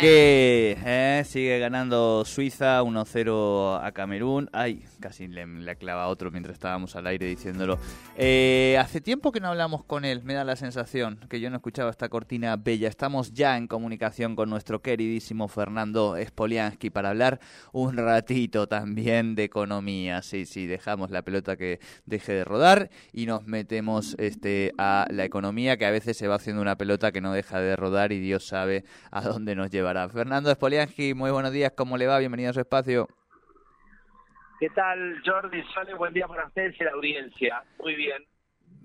Bien, Ya estamos bien. aquí, sigue ganando Suiza 1-0 a Camerún. Ay, casi le, le clava otro mientras estábamos al aire diciéndolo. Eh, hace tiempo que no hablamos con él, me da la sensación que yo no escuchaba esta cortina bella. Estamos ya en comunicación con nuestro queridísimo Fernando Spoliansky para hablar un ratito también de economía. Sí, sí, dejamos la pelota que deje de rodar y nos metemos este, a la economía que a veces se va haciendo una pelota que no deja de rodar y Dios sabe a dónde nos llevará. Fernando Spoliansky, muy buenos días, ¿cómo le va? Bienvenido a su espacio. ¿Qué tal, Jordi? Sole, buen día para ustedes y la audiencia. Muy bien.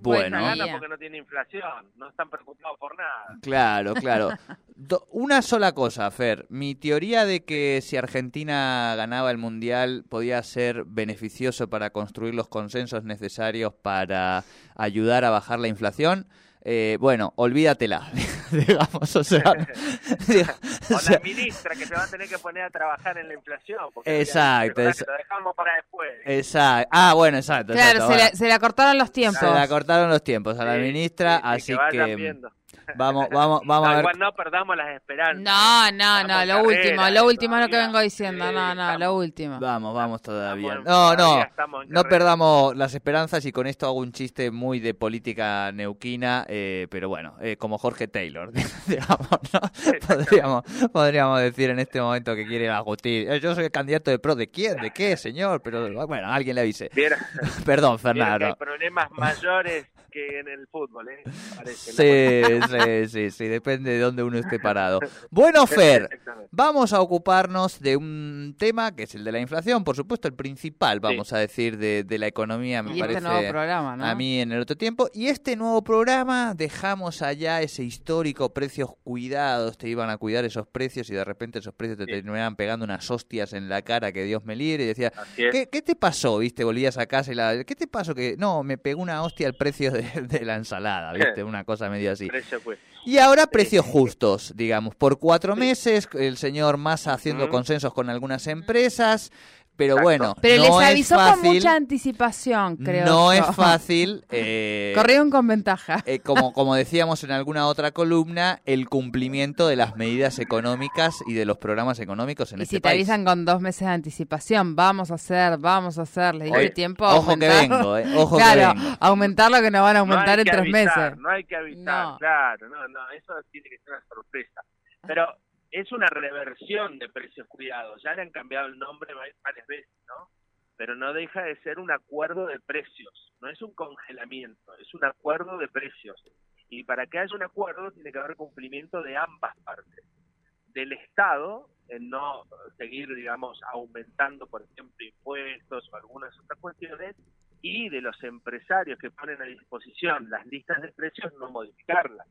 Bueno, Gana porque no tiene inflación, no están preocupados por nada. claro, claro. Do- una sola cosa, Fer. Mi teoría de que si Argentina ganaba el Mundial podía ser beneficioso para construir los consensos necesarios para ayudar a bajar la inflación, eh, bueno, olvídatela, digamos, o sea... o O sea, la ministra que se va a tener que poner a trabajar en la inflación. Porque Exacto, recordá es- que Lo dejamos para después. Exacto. Ah, bueno, exacto. Claro, exacto, se, bueno. le, se le acortaron los tiempos. Se la cortaron los tiempos a la Sí, ministra, sí, sí, así que, que viendo. Vamos, vamos, vamos No, a ver. Igual no perdamos las esperanzas. No, no, no, lo último, lo último es lo que vengo diciendo. Sí, No, no, estamos- lo último. Vamos, vamos todavía. No, todavía no, no carrera. perdamos las esperanzas y con esto hago un chiste muy de política neuquina, eh, pero bueno, eh, como Jorge Taylor, digamos, ¿no? Podríamos, podríamos decir en este momento que quiere justicia. Eh, Yo soy el candidato de pro, ¿de quién? ¿De qué, señor? Pero bueno, alguien le avise. Perdón, que hay Fernando. problemas mayores que en el fútbol, ¿eh? Parece, Sí, sí, sí, sí, depende de dónde uno esté parado. Bueno, Fer. Vamos a ocuparnos de un tema que es el de la inflación, por supuesto, el principal, vamos a decir, de, de la economía, me Y este parece nuevo programa, ¿no? a mí en el otro tiempo. Y este nuevo programa, dejamos allá ese histórico precios cuidados, te iban a cuidar esos precios y de repente esos precios te Sí. terminaban pegando unas hostias en la cara que Dios me libre y decía. ¿Qué, qué te pasó? ¿Viste? Volvías a casa y la... ¿Qué te pasó? Que no, me pegó una hostia el precio de, de la ensalada, ¿viste? Una cosa medio así. Precio, pues. Y ahora precios justos, digamos, por cuatro meses, el señor Massa haciendo consensos con algunas empresas, pero Exacto. bueno, Pero no les es avisó con fácil, mucha anticipación, creo. no yo. es fácil, eh, Corrieron con ventaja. eh, como, como decíamos en alguna otra columna, el cumplimiento de las medidas económicas y de los programas económicos en y este si te país. avisan con dos meses de anticipación, vamos a hacer, vamos a hacer, les dije Oye, tiempo. ojo que aumentar- vengo, eh, ojo claro, que vengo. aumentar lo que nos van a aumentar no en que tres avisar, meses. No hay que avisar, No. claro, no, no, eso tiene que ser una sorpresa. Pero es una reversión de precios cuidados, ya le han cambiado el nombre va- varias veces, ¿no? Pero no deja de ser un acuerdo de precios, no es un congelamiento, es un acuerdo de precios. Y para que haya un acuerdo tiene que haber cumplimiento de ambas partes. Del Estado, en no seguir, digamos, aumentando, por ejemplo, impuestos o algunas otras cuestiones, y de los empresarios que ponen a disposición las listas de precios, no modificarlas.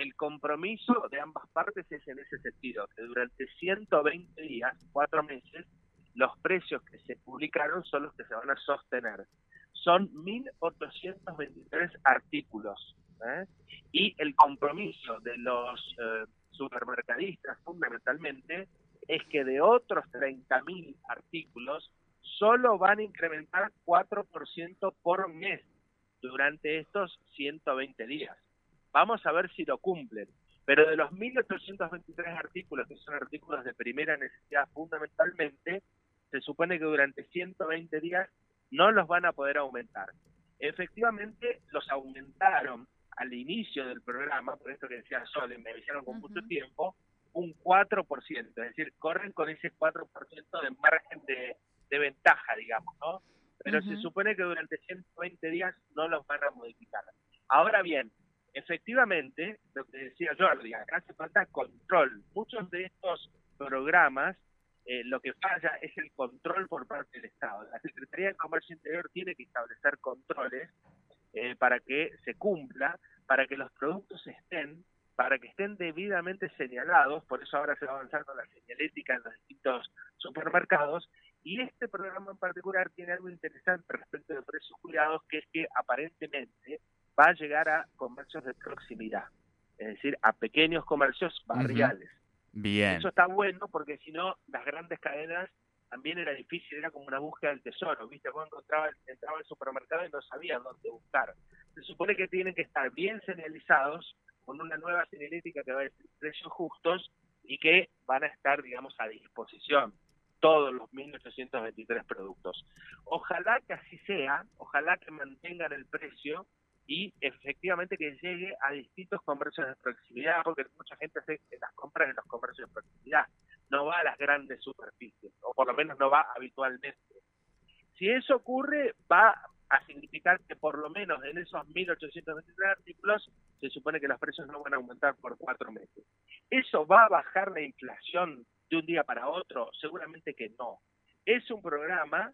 El compromiso de ambas partes es en ese sentido, que durante 120 días, cuatro meses, los precios que se publicaron son los que se van a sostener. Son 1.823 artículos. ¿eh? Y el compromiso de los eh, supermercadistas, fundamentalmente, es que de otros 30.000 artículos, solo van a incrementar 4% por mes durante estos 120 días. Vamos a ver si lo cumplen. Pero de los 1.823 artículos, que son artículos de primera necesidad fundamentalmente, se supone que durante 120 días no los van a poder aumentar. Efectivamente, los aumentaron al inicio del programa, por esto que decía Sole, me avisaron con mucho tiempo, un 4%, es decir, corren con ese 4% de margen de, de ventaja, digamos, ¿no? Pero se supone que durante 120 días no los van a modificar. Ahora bien, efectivamente, lo que decía Jordi, acá hace falta control. Muchos de estos programas, eh, lo que falla es el control por parte del Estado. La Secretaría de Comercio Interior tiene que establecer controles eh, para que se cumpla, para que los productos estén, para que estén debidamente señalados, por eso ahora se va a avanzar con la señalética en los distintos supermercados, y este programa en particular tiene algo interesante respecto de precios cuidados, que es que aparentemente va a llegar a comercios de proximidad, es decir, a pequeños comercios barriales. Bien. Eso está bueno porque si no, las grandes cadenas también era difícil, era como una búsqueda del tesoro, ¿viste? Vos encontraba, entraba al supermercado y no sabía dónde buscar. Se supone que tienen que estar bien señalizados, con una nueva señalética que va a decir precios justos y que van a estar, digamos, a disposición todos los 1.823 productos. Ojalá que así sea, ojalá que mantengan el precio y efectivamente que llegue a distintos comercios de proximidad, porque mucha gente hace las compras en los comercios de proximidad, no va a las grandes superficies, o por lo menos no va habitualmente. Si eso ocurre, va a significar que por lo menos en esos 1.823 artículos se supone que los precios no van a aumentar por cuatro meses. ¿Eso va a bajar la inflación de un día para otro? Seguramente que no. Es un programa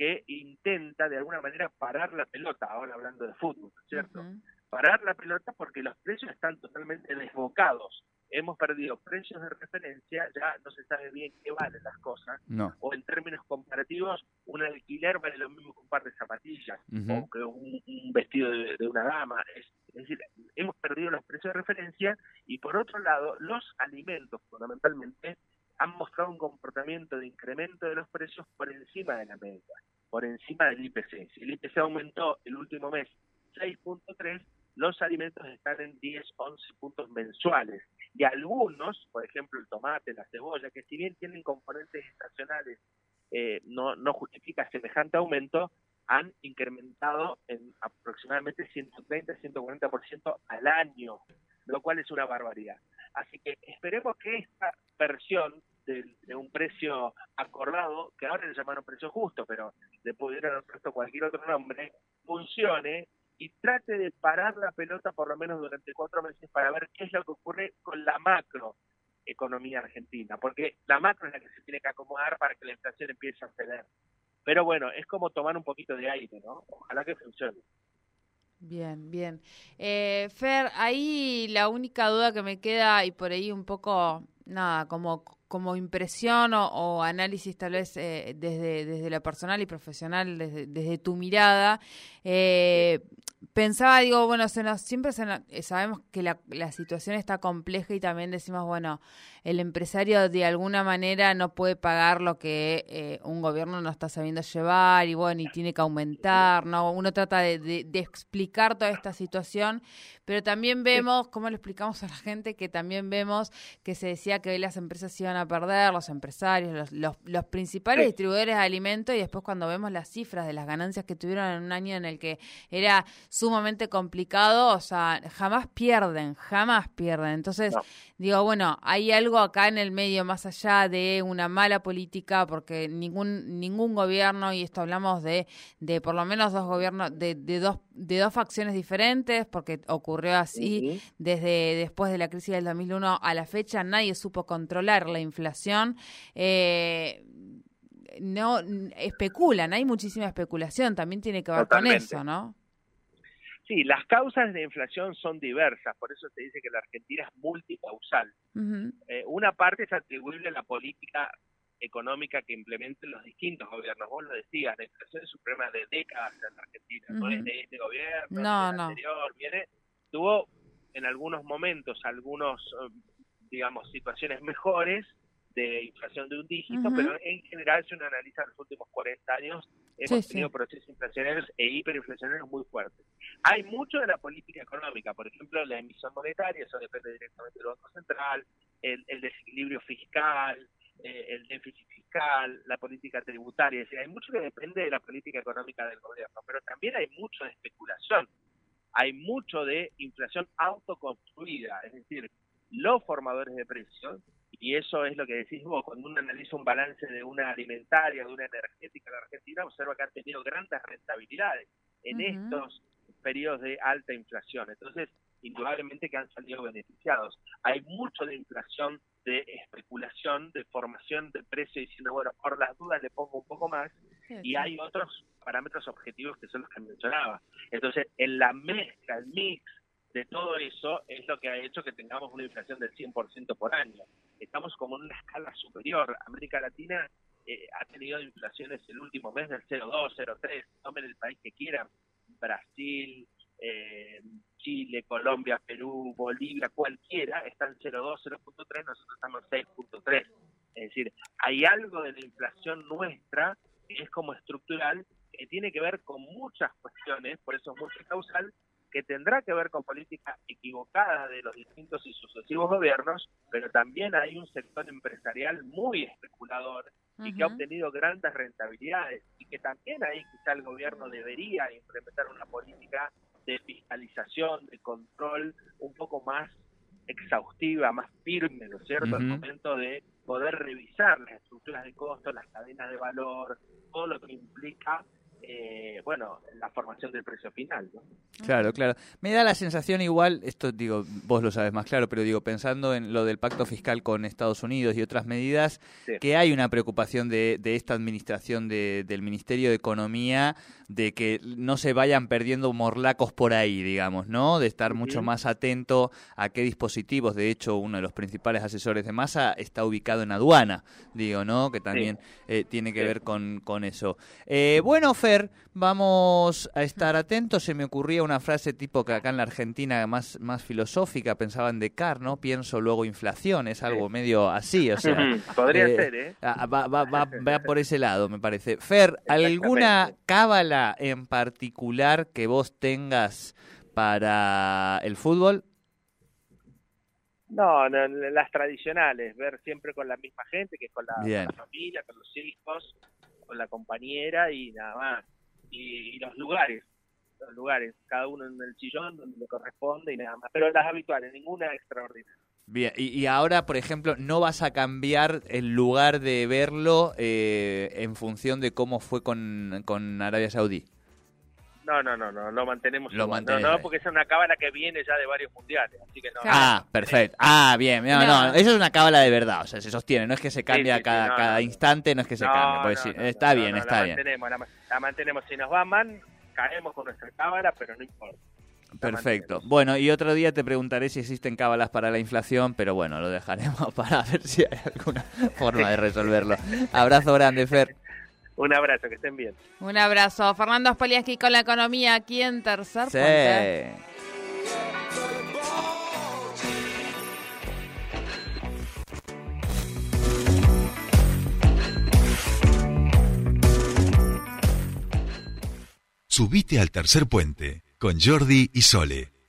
que intenta de alguna manera parar la pelota, ahora hablando de fútbol, ¿cierto? Parar la pelota porque los precios están totalmente desbocados. Hemos perdido precios de referencia, ya no se sabe bien qué valen las cosas, o en términos comparativos, un alquiler vale lo mismo que un par de zapatillas, o que un, vestido de, una dama. Es, es decir, hemos perdido los precios de referencia y por otro lado, los alimentos fundamentalmente han mostrado un comportamiento de incremento de los precios por encima de la media, por encima del IPC. Si el IPC aumentó el último mes 6.3, los alimentos están en 10, 11 puntos mensuales. Y algunos, por ejemplo el tomate, la cebolla, que si bien tienen componentes estacionales, eh, no, no justifica semejante aumento, han incrementado en aproximadamente 130, 140% al año, lo cual es una barbaridad. Así que esperemos que esta versión de, un precio acordado, que ahora le llamaron precio justo, pero le pudieron haber puesto cualquier otro nombre, funcione y trate de parar la pelota por lo menos durante cuatro meses para ver qué es lo que ocurre con la macro economía argentina, porque la macro es la que se tiene que acomodar para que la inflación empiece a ceder. Pero bueno, es como tomar un poquito de aire, ¿no? Ojalá que funcione. Bien, bien. Eh, Fer, ahí la única duda que me queda y por ahí un poco, nada, como como impresión o, análisis tal vez eh, desde, desde lo personal y profesional, desde, desde tu mirada, eh, pensaba, digo, bueno, se nos, siempre eh, sabemos que la, la, situación está compleja y también decimos, bueno, el empresario de alguna manera no puede pagar lo que un gobierno no está sabiendo llevar y bueno, y tiene que aumentar, ¿no? Uno trata de, de explicar toda esta situación, pero también vemos, ¿cómo le explicamos a la gente? Que también vemos que se decía que las empresas iban a perder, los empresarios, los, los, principales distribuidores de alimentos, y después cuando vemos las cifras de las ganancias que tuvieron en un año en el que era sumamente complicado, o sea, jamás pierden, jamás pierden. Entonces, digo, bueno, hay algo acá en el medio más allá de una mala política, porque ningún, ningún gobierno, y esto hablamos de, de por lo menos dos gobiernos, de, de dos, de dos facciones diferentes, porque ocurrió así desde después de la crisis del 2001 a la fecha, nadie supo controlar la inflación. Eh, no especulan, hay muchísima especulación, también tiene que ver con eso, ¿no? Sí, las causas de inflación son diversas, por eso se dice que la Argentina es multicausal. Eh, una parte es atribuible a la política económica que implementen los distintos gobiernos. Vos lo decías, la inflación es un problema de décadas en la Argentina, no es de este gobierno, no, no. anterior, viene tuvo en algunos momentos algunos, eh, digamos, situaciones mejores de inflación de un dígito, pero en general, si uno analiza los últimos 40 años, hemos tenido procesos inflacionarios e hiperinflacionarios muy fuertes. Hay mucho de la política económica, por ejemplo, la emisión monetaria, eso depende directamente del Banco Central, el, desequilibrio fiscal, eh, el déficit fiscal, la política tributaria, es decir, hay mucho que depende de la política económica del gobierno, pero también hay mucho de especulación hay mucho de inflación autoconstruida, es decir, los formadores de precios, y eso es lo que decís vos, cuando uno analiza un balance de una alimentaria, de una energética en la Argentina, observa que han tenido grandes rentabilidades en estos periodos de alta inflación. Entonces, indudablemente que han salido beneficiados. Hay mucho de inflación, de especulación, de formación de precios, diciendo, bueno, por las dudas le pongo un poco más, y hay otros parámetros objetivos que son los que mencionaba. Entonces, en la mezcla, el mix de todo eso es lo que ha hecho que tengamos una inflación del 100% por año. Estamos como en una escala superior. América Latina eh, ha tenido inflaciones el último mes del 0,2, 0,3, tomen el país que quieran, Brasil, eh, Chile, Colombia, Perú, Bolivia, cualquiera, están 0,2, 0,3, nosotros estamos 6,3. Es decir, hay algo de la inflación nuestra que es como estructural, que tiene que ver con muchas cuestiones, por eso es multicausal, que tendrá que ver con política equivocada de los distintos y sucesivos gobiernos, pero también hay un sector empresarial muy especulador y que ha obtenido grandes rentabilidades y que también ahí quizá el gobierno debería implementar una política de fiscalización, de control un poco más exhaustiva, más firme, ¿no es cierto?, al momento de poder revisar las estructuras de costo, las cadenas de valor, todo lo que implica eh, bueno, la formación del precio final. ¿no? Claro, claro. Me da la sensación igual, esto digo, vos lo sabes más claro, pero digo, pensando en lo del pacto fiscal con Estados Unidos y otras medidas, que hay una preocupación de, de esta administración de, del Ministerio de Economía de que no se vayan perdiendo morlacos por ahí, digamos, ¿no? De estar mucho más atento a qué dispositivos, de hecho, uno de los principales asesores de masa está ubicado en aduana, digo, ¿no? Que también eh, tiene que ver con, con eso. Eh, bueno, Fer, vamos a estar atentos. Se me ocurría una frase tipo que acá en la Argentina más, más filosófica, pensaban de car, ¿no? Pienso, luego inflación, es algo medio así, o sea... Podría eh, ser, ¿eh? Va, va, va, va por ese lado, me parece. Fer, ¿alguna cábala en particular que vos tengas para el fútbol? No, las tradicionales, ver siempre con la misma gente, que es con la, familia, con los hijos, con la compañera y nada más. Y, los lugares, los lugares, cada uno en el sillón donde le corresponde y nada más. Pero las habituales, ninguna extraordinaria. Bien, y, ahora, por ejemplo, no vas a cambiar el lugar de verlo eh, en función de cómo fue con, con Arabia Saudí. No, no, no, no, lo mantenemos. Lo mantenemos. No, no, porque es una cábala que viene ya de varios mundiales, así que no. Ah, perfecto. Ah, bien. No, no, eso es una cábala de verdad, o sea, se sostiene, no es que se cambie cada, cada instante, no es que se cambie. Pues sí, está bien, está bien. Mantenemos, la, mantenemos, si nos va mal, caemos con nuestra cábala, pero no importa. Perfecto. Bueno, y otro día te preguntaré si existen cábalas para la inflación, pero bueno, lo dejaremos para ver si hay alguna forma de resolverlo. Abrazo grande, Fer. Un abrazo, que estén bien. Un abrazo. Fernando Spoliaski con la economía aquí en Tercer Puente. Subite al tercer puente con Jordi y Sole.